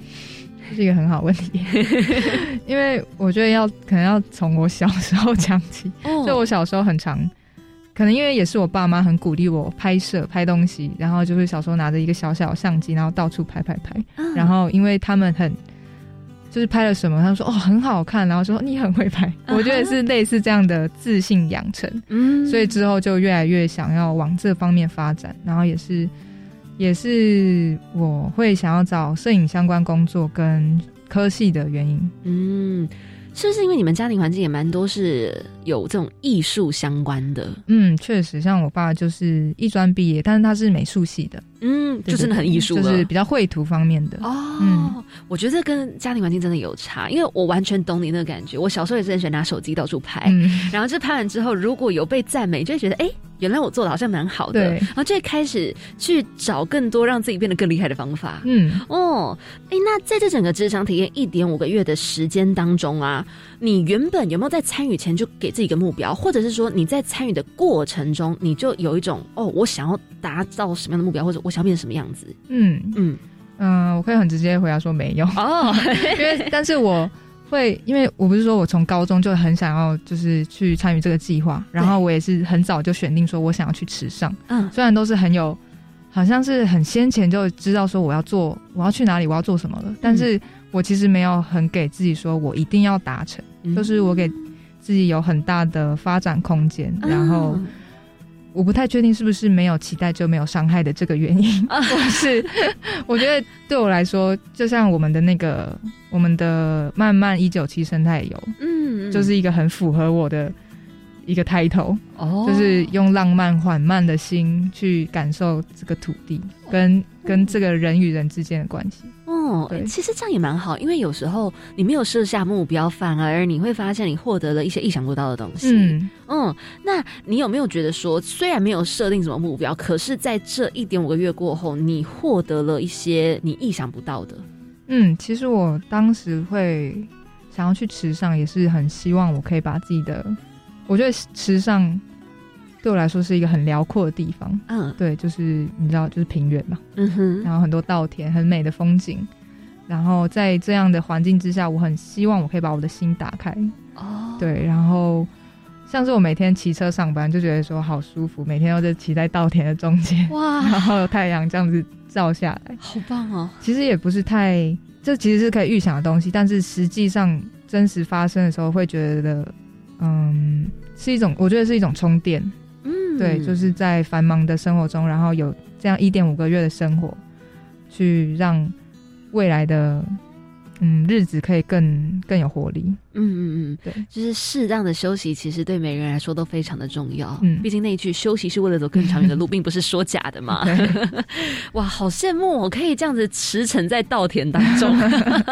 这是一个很好问题，因为我觉得要可能要从我小时候讲起。哦就我小时候很常，可能因为也是我爸妈很鼓励我拍摄拍东西，然后就是小时候拿着一个小小的相机，然后到处拍拍拍。嗯然后因为他们很就是拍了什么，他们说哦很好看，然后说你很会拍，我觉得是类似这样的自信养成。嗯所以之后就越来越想要往这方面发展，然后也是也是我会想要找摄影相关工作跟科系的原因。嗯，是不是因为你们家庭环境也蛮多是有这种艺术相关的？嗯，确实，像我爸就是艺专毕业，但是他是美术系的，嗯，就真的很艺术，就是比较绘图方面的。哦，嗯我觉得跟家庭环境真的有差，因为我完全懂你那个感觉。我小时候也是很喜欢拿手机到处拍，嗯，然后这拍完之后，如果有被赞美，就会觉得哎、诶原来我做的好像蛮好的，对然后就会开始去找更多让自己变得更厉害的方法。嗯，哦，哎，那在这整个职场体验一点五个月的时间当中啊，你原本有没有在参与前就给自己一个目标，或者是说你在参与的过程中，你就有一种哦，我想要达到什么样的目标，或者我想要变成什么样子？嗯嗯，嗯，我可以很直接回答说没有，哦，因为 但是我会，因为我不是说我从高中就很想要就是去参与这个计划，然后我也是很早就选定说我想要去池上，嗯。虽然都是很有，好像是很先前就知道说我要做，我要去哪里，我要做什么了，但是我其实没有很给自己说我一定要达成，就是我给自己有很大的发展空间，然后。嗯我不太确定是不是没有期待就没有伤害的这个原因，或是我觉得对我来说，就像我们的那个我们的慢慢一九七生态游，嗯。就是一个很符合我的一个 title，、哦。就是用浪漫缓慢的心去感受这个土地跟跟这个人与人之间的关系。哦，对其实这样也蛮好，因为有时候你没有设下目标，反而你会发现你获得了一些意想不到的东西。嗯，嗯，那你有没有觉得说，虽然没有设定什么目标，可是在这一点五个月过后，你获得了一些你意想不到的？嗯，其实我当时会想要去池上，也是很希望我可以把自己的，我觉得池上对我来说是一个很辽阔的地方。嗯对，就是你知道，就是平原嘛，嗯哼，然后很多稻田，很美的风景。然后在这样的环境之下，我很希望我可以把我的心打开。哦，对，然后像是我每天骑车上班，就觉得说好舒服，每天都是骑在稻田的中间，哇，然后有太阳这样子照下来。好棒哦！其实也不是太，这其实是可以预想的东西，但是实际上真实发生的时候，会觉得，嗯，是一种，我觉得是一种充电。嗯，对，就是在繁忙的生活中，然后有这样一点五个月的生活，去让未来的嗯日子可以更更有活力。嗯嗯嗯，对，就是适当的休息，其实对每个人来说都非常的重要。嗯毕竟那一句“休息是为了走更长远的路”，并不是说假的嘛。哇，好羡慕我可以这样子驰骋在稻田当中，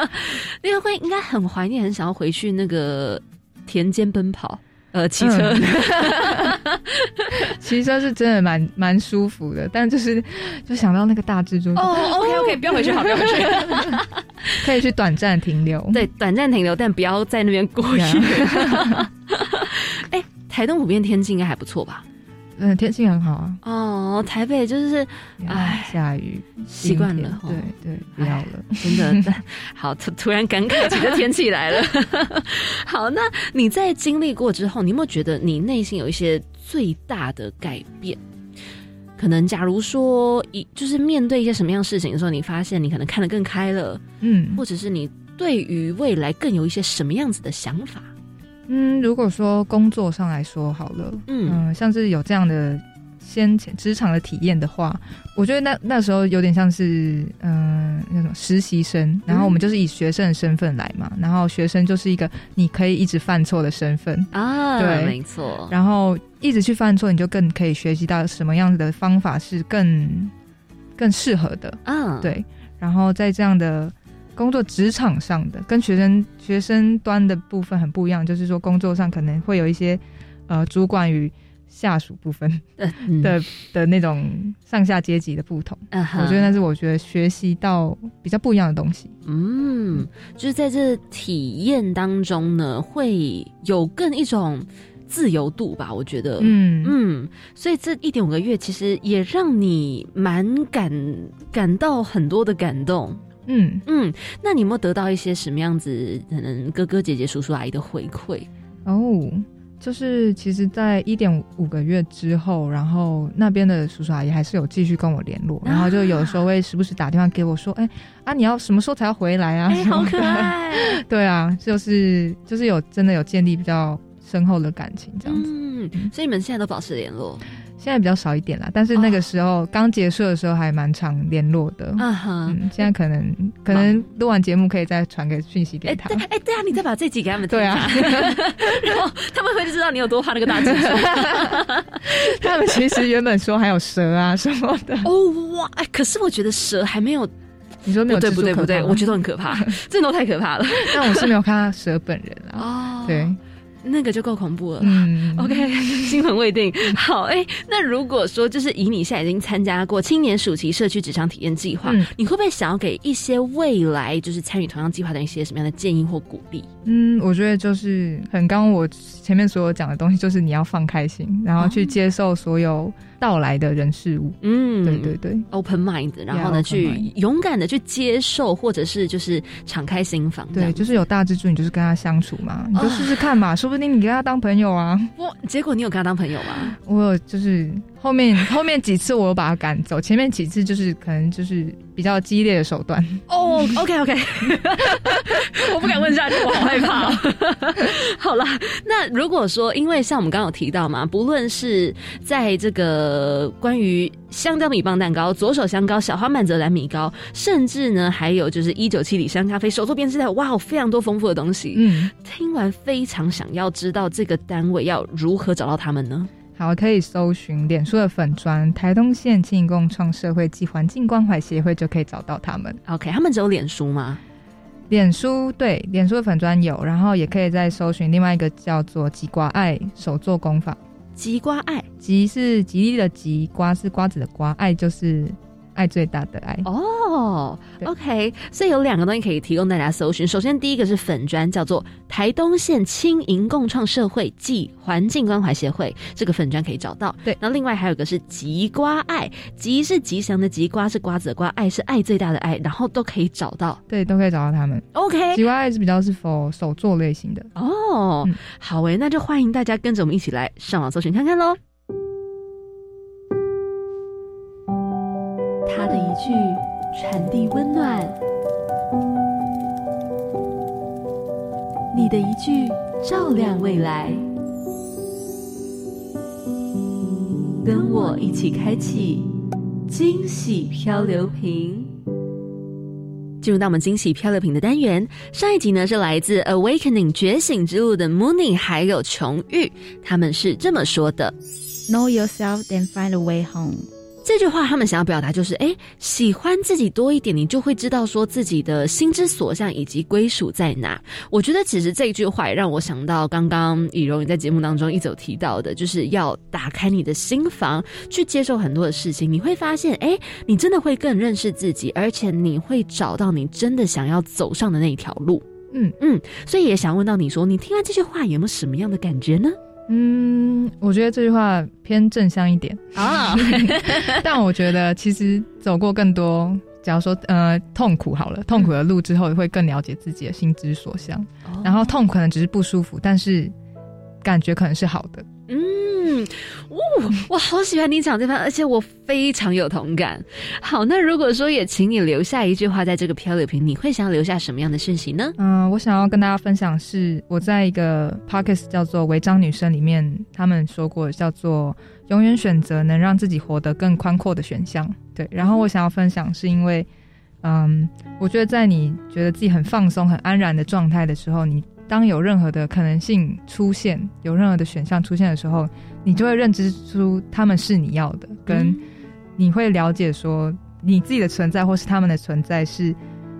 那个会应该很怀念，很想要回去那个田间奔跑。呃，骑车，骑车是真的蛮蛮舒服的，但就是就想到那个大蜘蛛，哦，OK OK，不要回去，好，不要回去。可以去短暂停留。对，短暂停留，但不要在那边过夜。哎、台东普遍天气应该还不错吧？嗯，天气很好啊，哦，台北就是哎下雨，习惯了对对，不要了。真的，好突突然感慨起这天气来了。好，那你在经历过之后，你有没有觉得你内心有一些最大的改变？可能假如说一就是面对一些什么样的事情的时候，你发现你可能看得更开了，嗯或者是你对于未来更有一些什么样子的想法？嗯，如果说工作上来说好了，嗯。嗯、像是有这样的先前职场的体验的话，我觉得那那时候有点像是嗯、那种实习生，然后我们就是以学生的身份来嘛，然后学生就是一个你可以一直犯错的身份，啊，对。没错，然后一直去犯错，你就更可以学习到什么样子的方法是更更适合的，嗯，对，然后在这样的工作职场上的，跟学生学生端的部分很不一样，就是说工作上可能会有一些呃主管与下属部分 嗯的、的那种上下阶级的不同。我觉得那是我觉得学习到比较不一样的东西。嗯，就是在这体验当中呢，会有更一种自由度吧，我觉得，嗯嗯，所以这一点五个月其实也让你蛮感感到很多的感动。嗯嗯，那你有没有得到一些什么样子可能哥哥姐姐叔叔阿姨的回馈？哦。就是其实，在一点五个月之后，然后那边的叔叔阿姨还是有继续跟我联络，然后就有时候会时不时打电话给我说：“哎、啊，你要什么时候才要回来啊？”哎、好可爱。对啊，就是就是有真的有建立比较深厚的感情这样子。嗯，所以你们现在都保持联络。现在比较少一点啦，但是那个时候刚结束的时候还蛮常联络的。嗯哼，嗯，现在可能可能录完节目可以再传个讯息哎给他对。哎对啊，你再把这集给他们听对啊 然后他们会知道你有多怕那个大蜘蛛。他们其实原本说还有蛇啊什么的，哦哇，哎，可是我觉得蛇还没有，你说没有不对不对不对，我觉得很可怕，这都太可怕了。但我是没有看到蛇本人啊。哦，对，那个就够恐怖了。嗯 OK，心魂未定。好，哎、那如果说就是以你现在已经参加过青年暑期社区职场体验计划，嗯你会不会想要给一些未来就是参与同样计划的一些什么样的建议或鼓励？嗯，我觉得就是很刚刚我前面所有讲的东西，就是你要放开心，然后去接受所有到来的人事物。嗯，对对对，，open mind，然后呢去勇敢的去接受，或者是就是敞开心房。对，就是有大蜘蛛，你就是跟他相处嘛，你就试试看嘛，说不定你跟他当朋友啊。我，结果你有跟他当朋友吗？我有就是后面后面几次我有把他赶走，前面几次就是可能就是比较激烈的手段。哦、o k OK，我不敢问下去，我好害怕、哦。好啦，那如果说，因为像我们刚刚有提到嘛，不论是在这个关于香蕉米棒蛋糕、左手香糕、小花曼泽蓝米糕，甚至呢还有就是一九七里香咖啡、手作编织袋，哇，有非常多丰富的东西。嗯，听完非常想要知道这个单位要如何找到他们呢？好，可以搜寻脸书的粉砖台东县青营共创社会及环境关怀协会，就可以找到他们。OK，他们只有脸书吗？脸书对，脸书的粉砖有，然后也可以再搜寻另外一个叫做“吉瓜爱手作工坊吉瓜爱”，吉是吉利的吉，瓜是瓜子的瓜，爱就是爱最大的爱。哦对，OK，所以有两个东西可以提供大家搜寻。首先，第一个是粉砖，叫做台东县青营共创社会暨环境关怀协会，这个粉砖可以找到。对然后另外还有一个是吉瓜爱，吉是吉祥的吉，瓜是瓜子的瓜，爱是爱最大的爱，然后都可以找到。对，都可以找到他们。OK，吉瓜爱是比较是否手作类型的。哦，嗯好诶，那就欢迎大家跟着我们一起来上网搜寻看看喽。一句传递温暖，你的一句照亮未来。跟我一起开启惊喜漂流瓶。进入到我们惊喜漂流瓶的单元，上一集呢是来自 Awakening 觉醒之路的 Mooney 还有琼玉，他们是这么说的。Know yourself, then find a way home. 这句话他们想要表达就是，哎，喜欢自己多一点，你就会知道说自己的心之所向以及归属在哪。我觉得其实这句话也让我想到刚刚以荣也在节目当中一直提到的，就是要打开你的心房，去接受很多的事情，你会发现，哎，你真的会更认识自己，而且你会找到你真的想要走上的那一条路。嗯嗯，所以也想问到你说，你听完这句话有没有什么样的感觉呢？嗯，我觉得这句话偏正向一点，啊，但我觉得其实走过更多，假如说呃痛苦好了，痛苦的路之后，会更了解自己的心之所向。然后痛可能只是不舒服，但是感觉可能是好的。嗯，哦，我好喜欢你讲这番，而且我非常有同感。好，那如果说也请你留下一句话在这个漂流瓶，你会想要留下什么样的讯息呢？嗯、我想要跟大家分享是我在一个 podcast 叫做《违章女生》里面，他们说过叫做“永远选择能让自己活得更宽阔的选项”。对，然后我想要分享是因为，嗯，我觉得在你觉得自己很放松、很安然的状态的时候，你当有任何的可能性出现，有任何的选项出现的时候，你就会认知出他们是你要的，跟你会了解说你自己的存在或是他们的存在是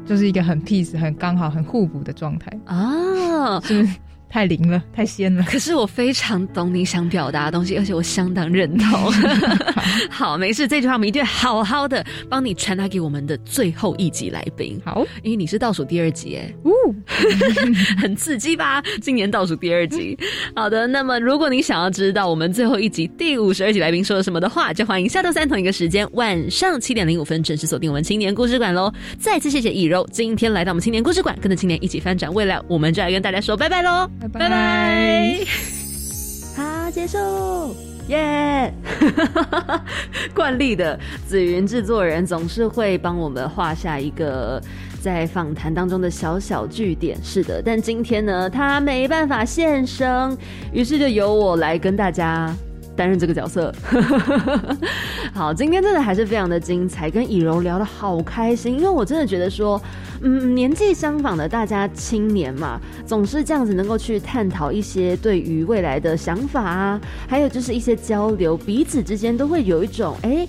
就是一个很 peace、很刚好、很互补的状态，啊，是不是太灵了、太仙了？可是我非常懂你想表达的东西，而且我相当认同。好，没事，这句话我们一定会好好的帮你传达给我们的最后一集来宾。好，因为你是倒数第二集，哎，呜，很刺激吧？今年倒数第二集。好的，那么如果你想要知道我们最后一集第五十二集来宾说了什么的话，就欢迎下周三同一个时间晚上七点零五分准时锁定我们青年故事馆喽。再次谢谢易柔今天来到我们青年故事馆，跟着青年一起翻转未来，我们就来跟大家说拜拜喽，拜拜。好，结束。耶、惯例的紫云制作人总是会帮我们画下一个在访谈当中的小小据点，是的。但今天呢，他没办法现身，于是就由我来跟大家担任这个角色。好，今天真的还是非常的精彩，跟以柔聊得好开心，因为我真的觉得说，嗯，年纪相仿的大家青年嘛，总是这样子能够去探讨一些对于未来的想法啊，还有就是一些交流，彼此之间都会有一种哎。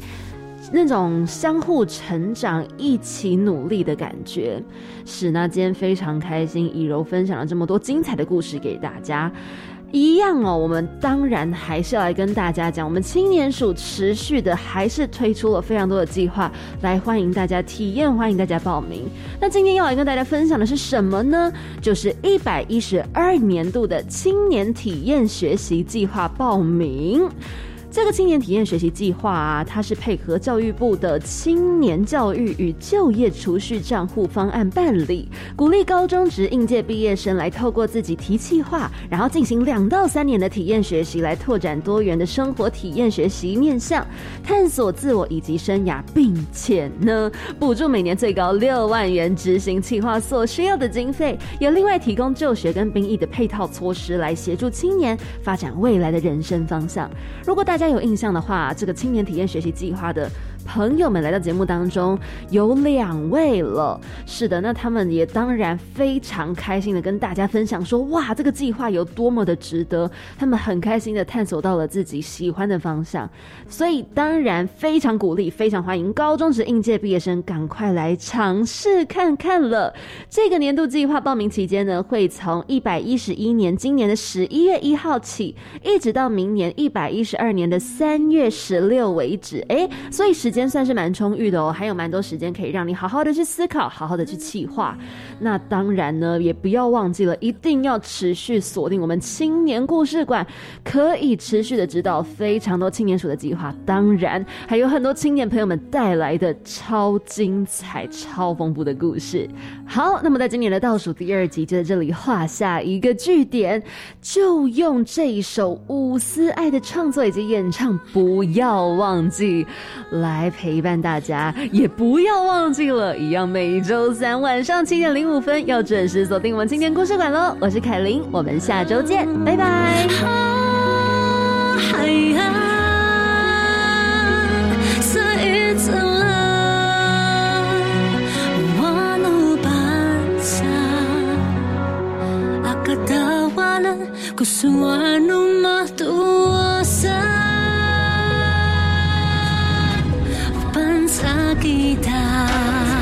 那种相互成长、一起努力的感觉，是那今天非常开心，以柔分享了这么多精彩的故事给大家。一样哦，我们当然还是要来跟大家讲，我们青年署持续的还是推出了非常多的计划，来欢迎大家体验，欢迎大家报名。那今天要来跟大家分享的是什么呢？就是一百一十二年度的青年体验学习计划报名。这个青年体验学习计划啊，它是配合教育部的青年教育与就业储蓄账户方案办理，鼓励高中职应届毕业生来透过自己提计划，然后进行两到三年的体验学习，来拓展多元的生活体验学习面向，探索自我以及生涯，并且呢，补助每年最高六万元执行计划所需要的经费，有另外提供就学跟兵役的配套措施，来协助青年发展未来的人生方向。如果大家。再有印象的话，这个青年体验学习计划的。朋友们来到节目当中有两位了，是的，那他们也当然非常开心的跟大家分享说，哇，这个计划有多么的值得，他们很开心的探索到了自己喜欢的方向，所以当然非常鼓励，非常欢迎高中职应届毕业生赶快来尝试看看了。这个年度计划报名期间呢，会从一百一十一年今年的十一月一号起，一直到明年一百一十二年的三月十六为止，哎，所以时。间算是蛮充裕的哦，还有蛮多时间可以让你好好的去思考，好好的去企划。那当然呢，也不要忘记了，一定要持续锁定我们青年故事馆，可以持续的指导非常多青年署的计划。当然，还有很多青年朋友们带来的超精彩、超丰富的故事。好，那么在今年的倒数第二集就在这里画下一个句点，就用这一首五思爱的创作以及演唱，不要忘记来。陪伴大家，也不要忘记了，一样每周三晚上七点零五分要准时锁定我们青年故事馆喽！我是凯琳，我们下周见，拜拜。Sakida.